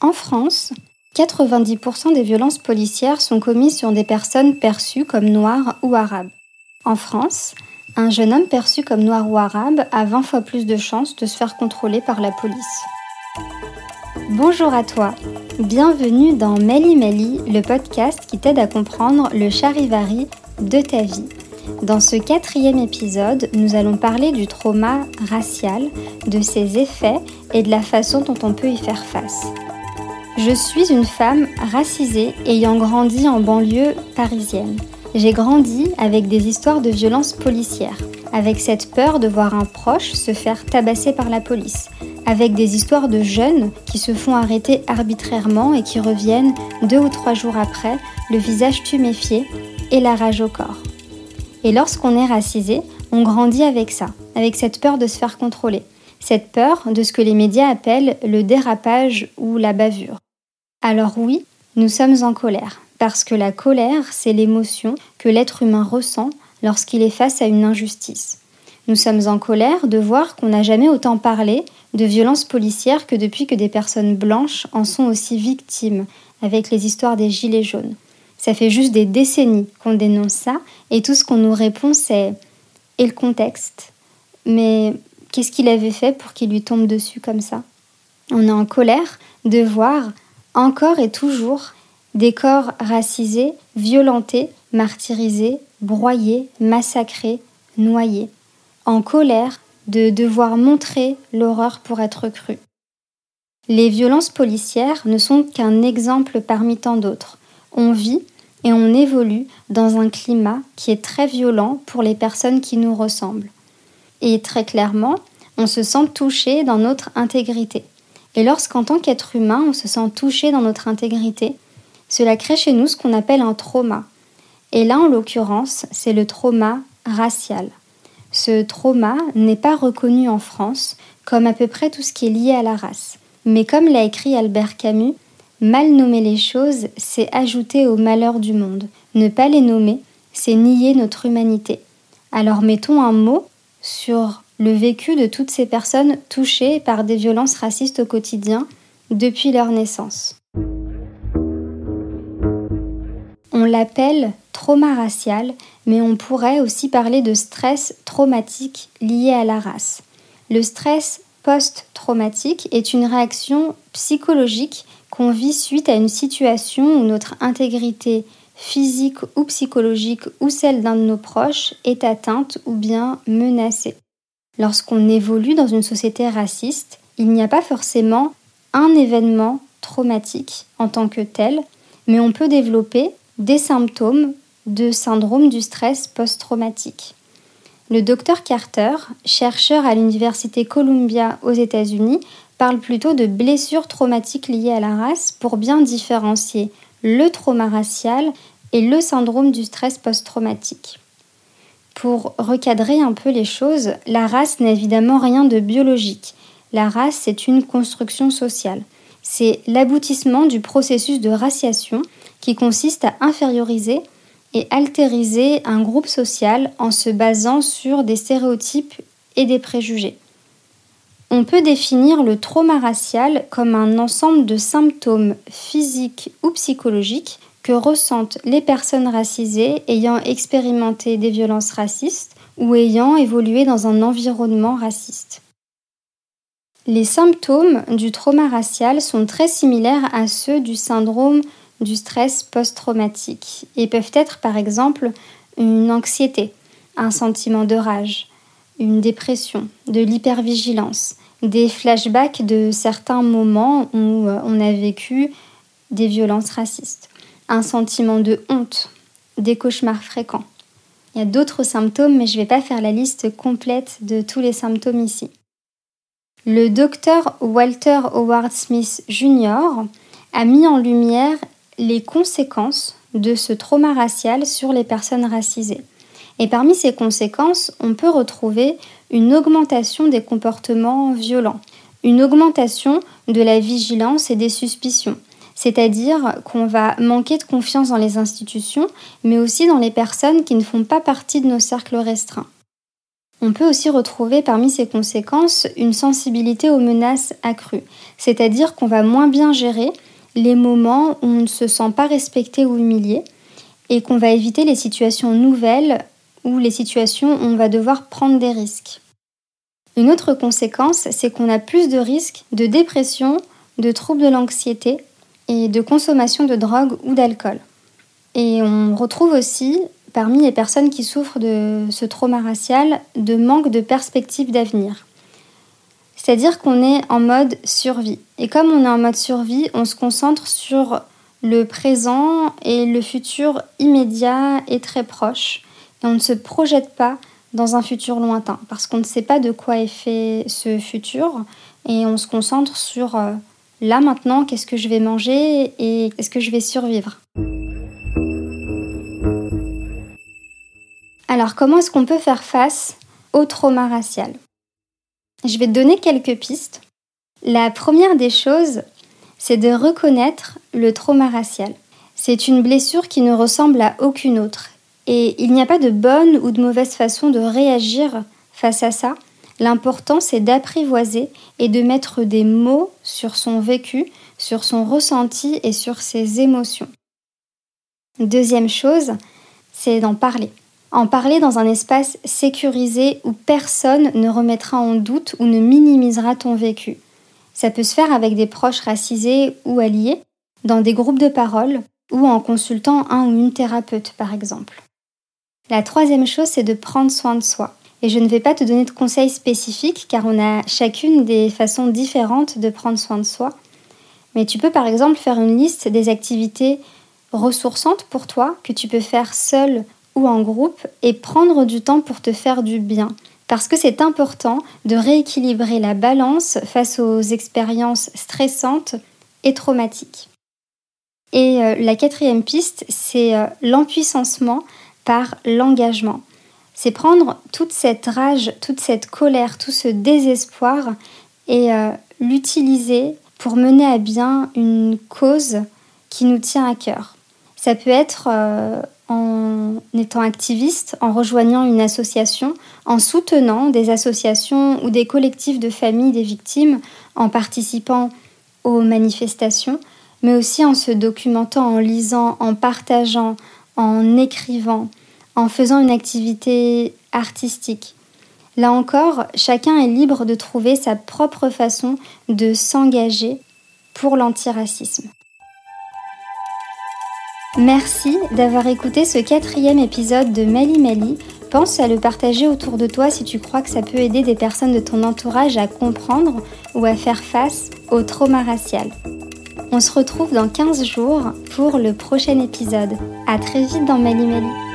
En France, 90% des violences policières sont commises sur des personnes perçues comme noires ou arabes. En France, un jeune homme perçu comme noir ou arabe a 20 fois plus de chances de se faire contrôler par la police. Bonjour à toi, bienvenue dans Meli Meli, le podcast qui t'aide à comprendre le charivari de ta vie. Dans ce quatrième épisode, nous allons parler du trauma racial, de ses effets et de la façon dont on peut y faire face. Je suis une femme racisée ayant grandi en banlieue parisienne. J'ai grandi avec des histoires de violences policières, avec cette peur de voir un proche se faire tabasser par la police, avec des histoires de jeunes qui se font arrêter arbitrairement et qui reviennent deux ou trois jours après, le visage tuméfié et la rage au corps. Et lorsqu'on est racisé, on grandit avec ça, avec cette peur de se faire contrôler, cette peur de ce que les médias appellent le dérapage ou la bavure. Alors oui, nous sommes en colère, parce que la colère, c'est l'émotion que l'être humain ressent lorsqu'il est face à une injustice. Nous sommes en colère de voir qu'on n'a jamais autant parlé de violences policières que depuis que des personnes blanches en sont aussi victimes, avec les histoires des gilets jaunes. Ça fait juste des décennies qu'on dénonce ça, et tout ce qu'on nous répond, c'est et le contexte? Mais qu'est-ce qu'il avait fait pour qu'il lui tombe dessus comme ça? On est en colère de voir encore et toujours des corps racisés, violentés, martyrisés, broyés, massacrés, noyés. En colère de devoir montrer l'horreur pour être cru. Les violences policières ne sont qu'un exemple parmi tant d'autres. On vit et on évolue dans un climat qui est très violent pour les personnes qui nous ressemblent. Et très clairement, on se sent touché dans notre intégrité. Et lorsqu'en tant qu'être humain, on se sent touché dans notre intégrité, cela crée chez nous ce qu'on appelle un trauma. Et là, en l'occurrence, c'est le trauma racial. Ce trauma n'est pas reconnu en France comme à peu près tout ce qui est lié à la race. Mais comme l'a écrit Albert Camus, mal nommer les choses, c'est ajouter au malheur du monde. Ne pas les nommer, c'est nier notre humanité. Alors mettons un mot sur le vécu de toutes ces personnes touchées par des violences racistes au quotidien depuis leur naissance. On l'appelle trauma racial, mais on pourrait aussi parler de stress traumatique lié à la race. Le stress post-traumatique est une réaction psychologique qu'on vit suite à une situation où notre intégrité physique ou psychologique ou celle d'un de nos proches est atteinte ou bien menacée. Lorsqu'on évolue dans une société raciste, il n'y a pas forcément un événement traumatique en tant que tel, mais on peut développer des symptômes de syndrome du stress post-traumatique. Le docteur Carter, chercheur à l'Université Columbia aux États-Unis, parle plutôt de blessures traumatiques liées à la race pour bien différencier le trauma racial et le syndrome du stress post-traumatique. Pour recadrer un peu les choses, la race n'est évidemment rien de biologique. La race, c'est une construction sociale. C'est l'aboutissement du processus de raciation qui consiste à inférioriser et altériser un groupe social en se basant sur des stéréotypes et des préjugés. On peut définir le trauma racial comme un ensemble de symptômes physiques ou psychologiques que ressentent les personnes racisées ayant expérimenté des violences racistes ou ayant évolué dans un environnement raciste. Les symptômes du trauma racial sont très similaires à ceux du syndrome du stress post-traumatique et peuvent être par exemple une anxiété, un sentiment de rage, une dépression, de l'hypervigilance, des flashbacks de certains moments où euh, on a vécu des violences racistes un sentiment de honte, des cauchemars fréquents. Il y a d'autres symptômes, mais je ne vais pas faire la liste complète de tous les symptômes ici. Le docteur Walter Howard Smith Jr. a mis en lumière les conséquences de ce trauma racial sur les personnes racisées. Et parmi ces conséquences, on peut retrouver une augmentation des comportements violents, une augmentation de la vigilance et des suspicions, c'est-à-dire qu'on va manquer de confiance dans les institutions, mais aussi dans les personnes qui ne font pas partie de nos cercles restreints. On peut aussi retrouver parmi ces conséquences une sensibilité aux menaces accrues, c'est-à-dire qu'on va moins bien gérer les moments où on ne se sent pas respecté ou humilié et qu'on va éviter les situations nouvelles ou les situations où on va devoir prendre des risques. Une autre conséquence, c'est qu'on a plus de risques de dépression, de troubles de l'anxiété et de consommation de drogue ou d'alcool. Et on retrouve aussi, parmi les personnes qui souffrent de ce trauma racial, de manque de perspective d'avenir. C'est-à-dire qu'on est en mode survie. Et comme on est en mode survie, on se concentre sur le présent et le futur immédiat et très proche. Et on ne se projette pas dans un futur lointain, parce qu'on ne sait pas de quoi est fait ce futur, et on se concentre sur euh, là maintenant, qu'est-ce que je vais manger et est-ce que je vais survivre? Alors comment est-ce qu'on peut faire face au trauma racial? Je vais te donner quelques pistes. La première des choses, c'est de reconnaître le trauma racial. C'est une blessure qui ne ressemble à aucune autre et il n'y a pas de bonne ou de mauvaise façon de réagir face à ça. L'important, c'est d'apprivoiser et de mettre des mots sur son vécu, sur son ressenti et sur ses émotions. Deuxième chose, c'est d'en parler. En parler dans un espace sécurisé où personne ne remettra en doute ou ne minimisera ton vécu. Ça peut se faire avec des proches racisés ou alliés, dans des groupes de parole ou en consultant un ou une thérapeute par exemple. La troisième chose, c'est de prendre soin de soi. Et je ne vais pas te donner de conseils spécifiques car on a chacune des façons différentes de prendre soin de soi. Mais tu peux par exemple faire une liste des activités ressourçantes pour toi que tu peux faire seul ou en groupe et prendre du temps pour te faire du bien. Parce que c'est important de rééquilibrer la balance face aux expériences stressantes et traumatiques. Et euh, la quatrième piste, c'est euh, l'empuissancement par l'engagement. C'est prendre toute cette rage, toute cette colère, tout ce désespoir et euh, l'utiliser pour mener à bien une cause qui nous tient à cœur. Ça peut être euh, en étant activiste, en rejoignant une association, en soutenant des associations ou des collectifs de familles des victimes, en participant aux manifestations, mais aussi en se documentant, en lisant, en partageant, en écrivant, en faisant une activité artistique. Là encore, chacun est libre de trouver sa propre façon de s'engager pour l'antiracisme. Merci d'avoir écouté ce quatrième épisode de Mali Mali. Pense à le partager autour de toi si tu crois que ça peut aider des personnes de ton entourage à comprendre ou à faire face au trauma racial. On se retrouve dans 15 jours pour le prochain épisode. À très vite dans Mali Mali.